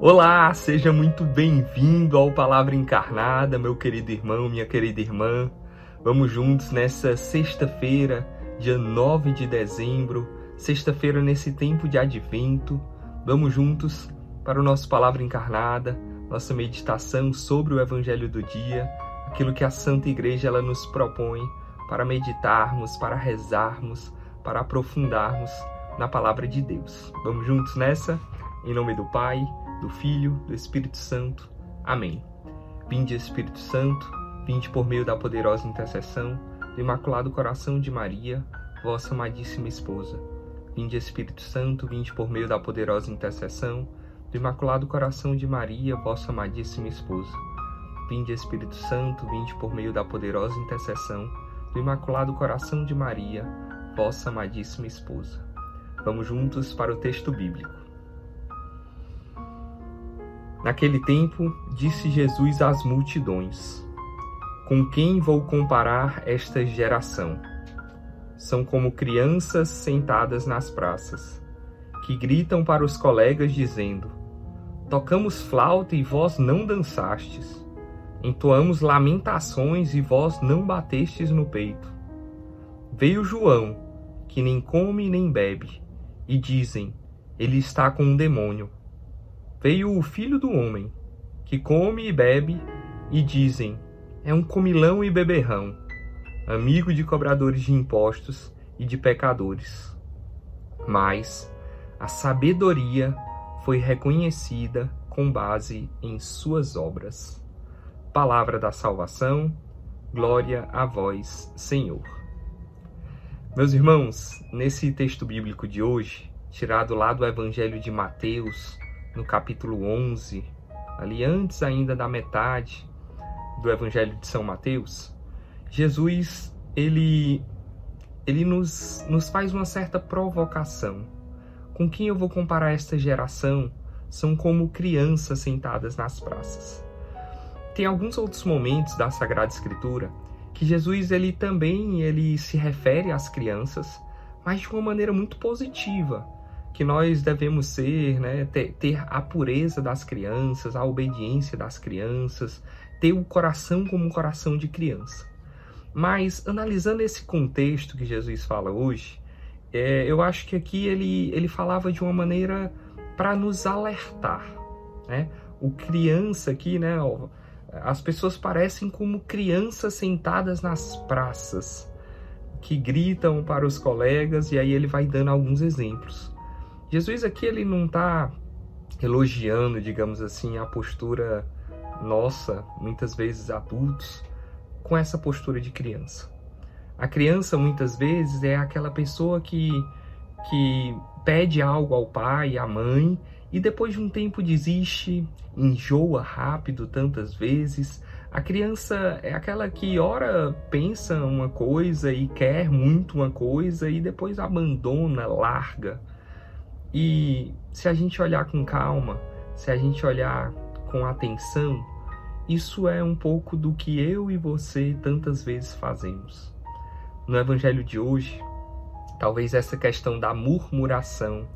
Olá, seja muito bem-vindo ao Palavra Encarnada, meu querido irmão, minha querida irmã. Vamos juntos nessa sexta-feira, dia 9 de dezembro, sexta-feira nesse tempo de advento. Vamos juntos para o nosso Palavra Encarnada, nossa meditação sobre o Evangelho do dia, aquilo que a Santa Igreja ela nos propõe para meditarmos, para rezarmos, para aprofundarmos na palavra de Deus. Vamos juntos nessa? Em nome do Pai, do Filho, do Espírito Santo. Amém. Vinde, Espírito Santo, vinde por meio da poderosa intercessão do Imaculado Coração de Maria, vossa amadíssima esposa. Vinde, Espírito Santo, vinde por meio da poderosa intercessão do Imaculado Coração de Maria, vossa amadíssima esposa. Vinde, Espírito Santo, vinde por meio da poderosa intercessão do Imaculado Coração de Maria, vossa amadíssima esposa. Vamos juntos para o texto bíblico. Naquele tempo, disse Jesus às multidões: Com quem vou comparar esta geração? São como crianças sentadas nas praças, que gritam para os colegas dizendo: Tocamos flauta e vós não dançastes. Entoamos lamentações e vós não batestes no peito. Veio João, que nem come nem bebe, e dizem: Ele está com um demônio veio o filho do homem, que come e bebe, e dizem: é um comilão e beberrão, amigo de cobradores de impostos e de pecadores. Mas a sabedoria foi reconhecida com base em suas obras. Palavra da salvação, glória a vós, Senhor. Meus irmãos, nesse texto bíblico de hoje, tirado lá do Evangelho de Mateus, no capítulo 11, ali antes ainda da metade do Evangelho de São Mateus, Jesus ele ele nos, nos faz uma certa provocação. Com quem eu vou comparar esta geração? São como crianças sentadas nas praças. Tem alguns outros momentos da Sagrada Escritura que Jesus ele também ele se refere às crianças, mas de uma maneira muito positiva que nós devemos ser, né, ter, ter, a pureza das crianças, a obediência das crianças, ter o coração como um coração de criança. Mas analisando esse contexto que Jesus fala hoje, é, eu acho que aqui ele, ele falava de uma maneira para nos alertar. Né? O criança aqui, né, ó, as pessoas parecem como crianças sentadas nas praças, que gritam para os colegas, e aí ele vai dando alguns exemplos. Jesus aqui ele não está elogiando, digamos assim, a postura nossa, muitas vezes adultos, com essa postura de criança. A criança muitas vezes é aquela pessoa que, que pede algo ao pai, à mãe, e depois de um tempo desiste, enjoa rápido tantas vezes. A criança é aquela que ora pensa uma coisa e quer muito uma coisa e depois abandona, larga. E se a gente olhar com calma, se a gente olhar com atenção, isso é um pouco do que eu e você tantas vezes fazemos. No evangelho de hoje, talvez essa questão da murmuração,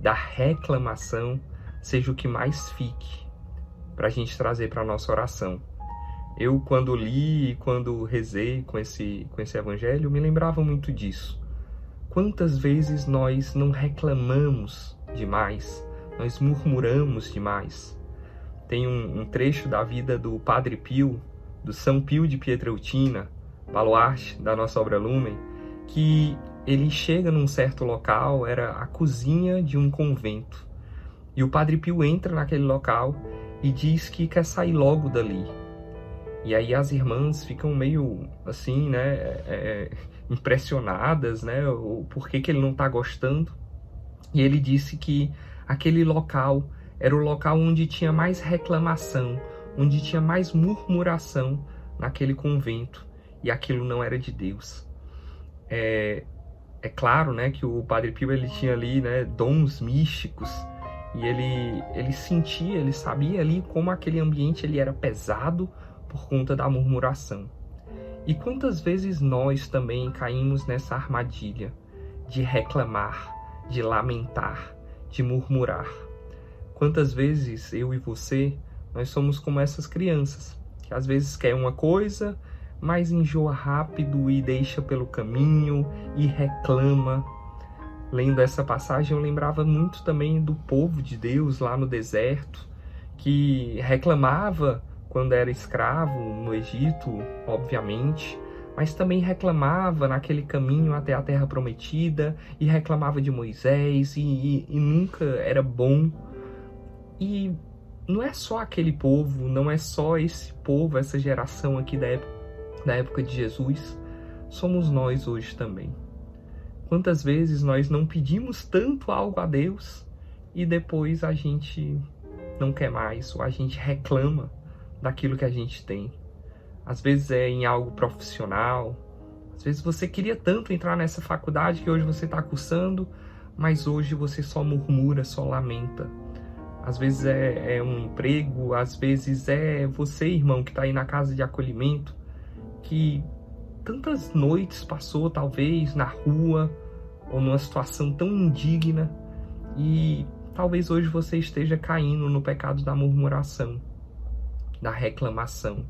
da reclamação, seja o que mais fique para a gente trazer para a nossa oração. Eu, quando li e quando rezei com esse, com esse evangelho, me lembrava muito disso. Quantas vezes nós não reclamamos demais, nós murmuramos demais. Tem um, um trecho da vida do Padre Pio, do São Pio de Pietreutina, baluarte da nossa obra Lumen, que ele chega num certo local, era a cozinha de um convento. E o Padre Pio entra naquele local e diz que quer sair logo dali. E aí as irmãs ficam meio assim, né? É, é impressionadas, né? O porquê que ele não está gostando. E ele disse que aquele local era o local onde tinha mais reclamação, onde tinha mais murmuração naquele convento, e aquilo não era de Deus. É, é claro, né, que o Padre Pio ele tinha ali, né, dons místicos e ele ele sentia, ele sabia ali como aquele ambiente ele era pesado por conta da murmuração. E quantas vezes nós também caímos nessa armadilha de reclamar, de lamentar, de murmurar? Quantas vezes eu e você, nós somos como essas crianças, que às vezes quer uma coisa, mas enjoa rápido e deixa pelo caminho e reclama. Lendo essa passagem, eu lembrava muito também do povo de Deus lá no deserto, que reclamava quando era escravo no Egito, obviamente, mas também reclamava naquele caminho até a terra prometida e reclamava de Moisés e, e, e nunca era bom. E não é só aquele povo, não é só esse povo, essa geração aqui da época, da época de Jesus, somos nós hoje também. Quantas vezes nós não pedimos tanto algo a Deus e depois a gente não quer mais, ou a gente reclama daquilo que a gente tem. Às vezes é em algo profissional, às vezes você queria tanto entrar nessa faculdade que hoje você está cursando, mas hoje você só murmura, só lamenta. Às vezes é, é um emprego, às vezes é você, irmão, que está aí na casa de acolhimento, que tantas noites passou, talvez, na rua, ou numa situação tão indigna, e talvez hoje você esteja caindo no pecado da murmuração da reclamação.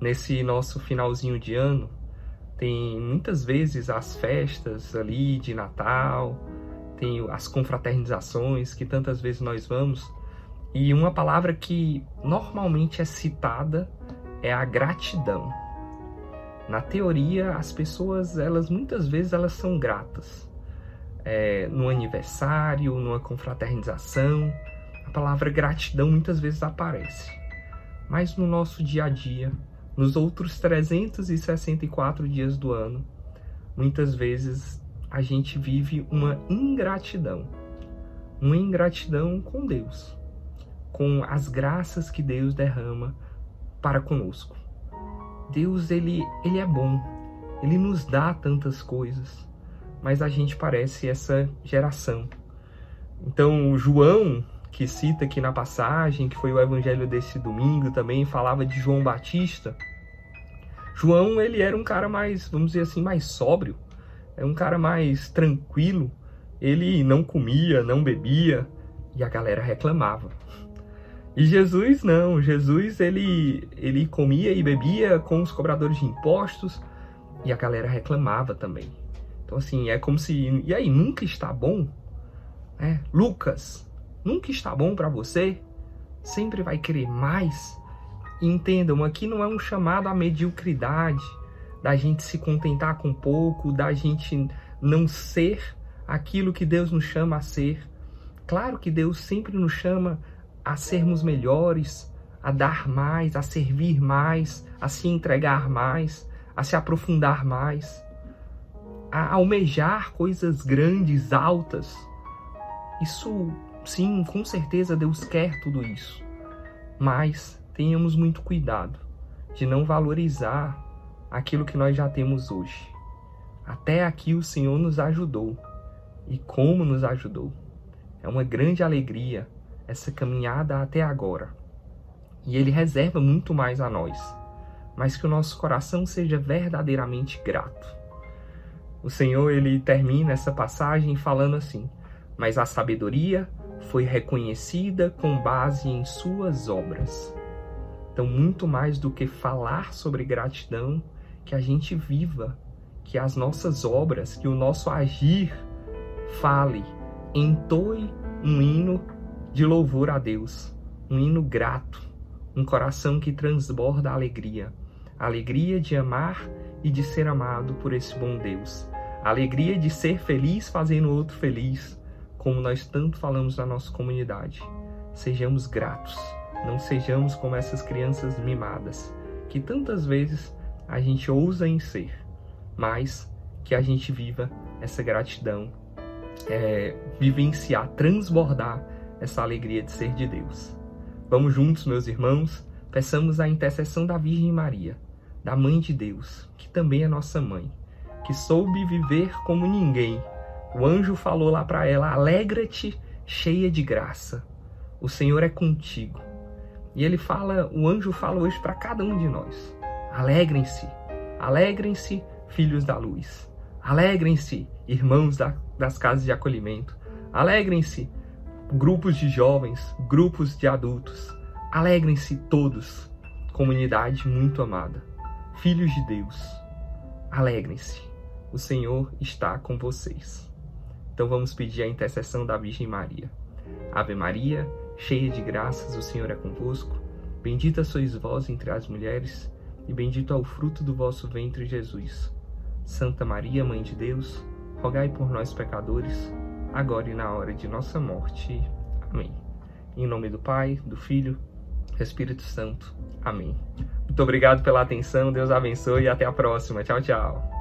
Nesse nosso finalzinho de ano, tem muitas vezes as festas ali de Natal, tem as confraternizações que tantas vezes nós vamos, e uma palavra que normalmente é citada é a gratidão. Na teoria, as pessoas, elas muitas vezes elas são gratas. É, no aniversário, numa confraternização, a palavra gratidão muitas vezes aparece mas no nosso dia a dia, nos outros 364 dias do ano, muitas vezes a gente vive uma ingratidão. Uma ingratidão com Deus, com as graças que Deus derrama para conosco. Deus, ele, ele é bom, ele nos dá tantas coisas, mas a gente parece essa geração. Então, João, que cita aqui na passagem, que foi o evangelho desse domingo também, falava de João Batista. João, ele era um cara mais, vamos dizer assim, mais sóbrio, é um cara mais tranquilo. Ele não comia, não bebia, e a galera reclamava. E Jesus não, Jesus ele ele comia e bebia com os cobradores de impostos e a galera reclamava também. Então assim, é como se, e aí, nunca está bom? É, Lucas, nunca está bom para você, sempre vai querer mais. Entendam, aqui não é um chamado à mediocridade, da gente se contentar com pouco, da gente não ser aquilo que Deus nos chama a ser. Claro que Deus sempre nos chama a sermos melhores, a dar mais, a servir mais, a se entregar mais, a se aprofundar mais, a almejar coisas grandes, altas. Isso Sim, com certeza Deus quer tudo isso. Mas tenhamos muito cuidado de não valorizar aquilo que nós já temos hoje. Até aqui o Senhor nos ajudou. E como nos ajudou. É uma grande alegria essa caminhada até agora. E Ele reserva muito mais a nós, mas que o nosso coração seja verdadeiramente grato. O Senhor ele termina essa passagem falando assim: Mas a sabedoria foi reconhecida com base em suas obras. Então, muito mais do que falar sobre gratidão, que a gente viva, que as nossas obras, que o nosso agir fale, entoe um hino de louvor a Deus, um hino grato, um coração que transborda alegria, alegria de amar e de ser amado por esse bom Deus, alegria de ser feliz fazendo outro feliz, como nós tanto falamos na nossa comunidade. Sejamos gratos, não sejamos como essas crianças mimadas, que tantas vezes a gente ousa em ser, mas que a gente viva essa gratidão, é, vivenciar, transbordar essa alegria de ser de Deus. Vamos juntos, meus irmãos, peçamos a intercessão da Virgem Maria, da Mãe de Deus, que também é nossa mãe, que soube viver como ninguém o anjo falou lá para ela: Alegra-te, cheia de graça. O Senhor é contigo. E ele fala, o anjo fala hoje para cada um de nós: Alegrem-se, alegrem-se, filhos da luz. Alegrem-se, irmãos da, das casas de acolhimento. Alegrem-se, grupos de jovens, grupos de adultos. Alegrem-se todos, comunidade muito amada, filhos de Deus. Alegrem-se, o Senhor está com vocês. Então vamos pedir a intercessão da Virgem Maria. Ave Maria, cheia de graças, o Senhor é convosco. Bendita sois vós entre as mulheres, e bendito é o fruto do vosso ventre, Jesus. Santa Maria, Mãe de Deus, rogai por nós, pecadores, agora e na hora de nossa morte. Amém. Em nome do Pai, do Filho, do Espírito Santo. Amém. Muito obrigado pela atenção, Deus abençoe e até a próxima. Tchau, tchau.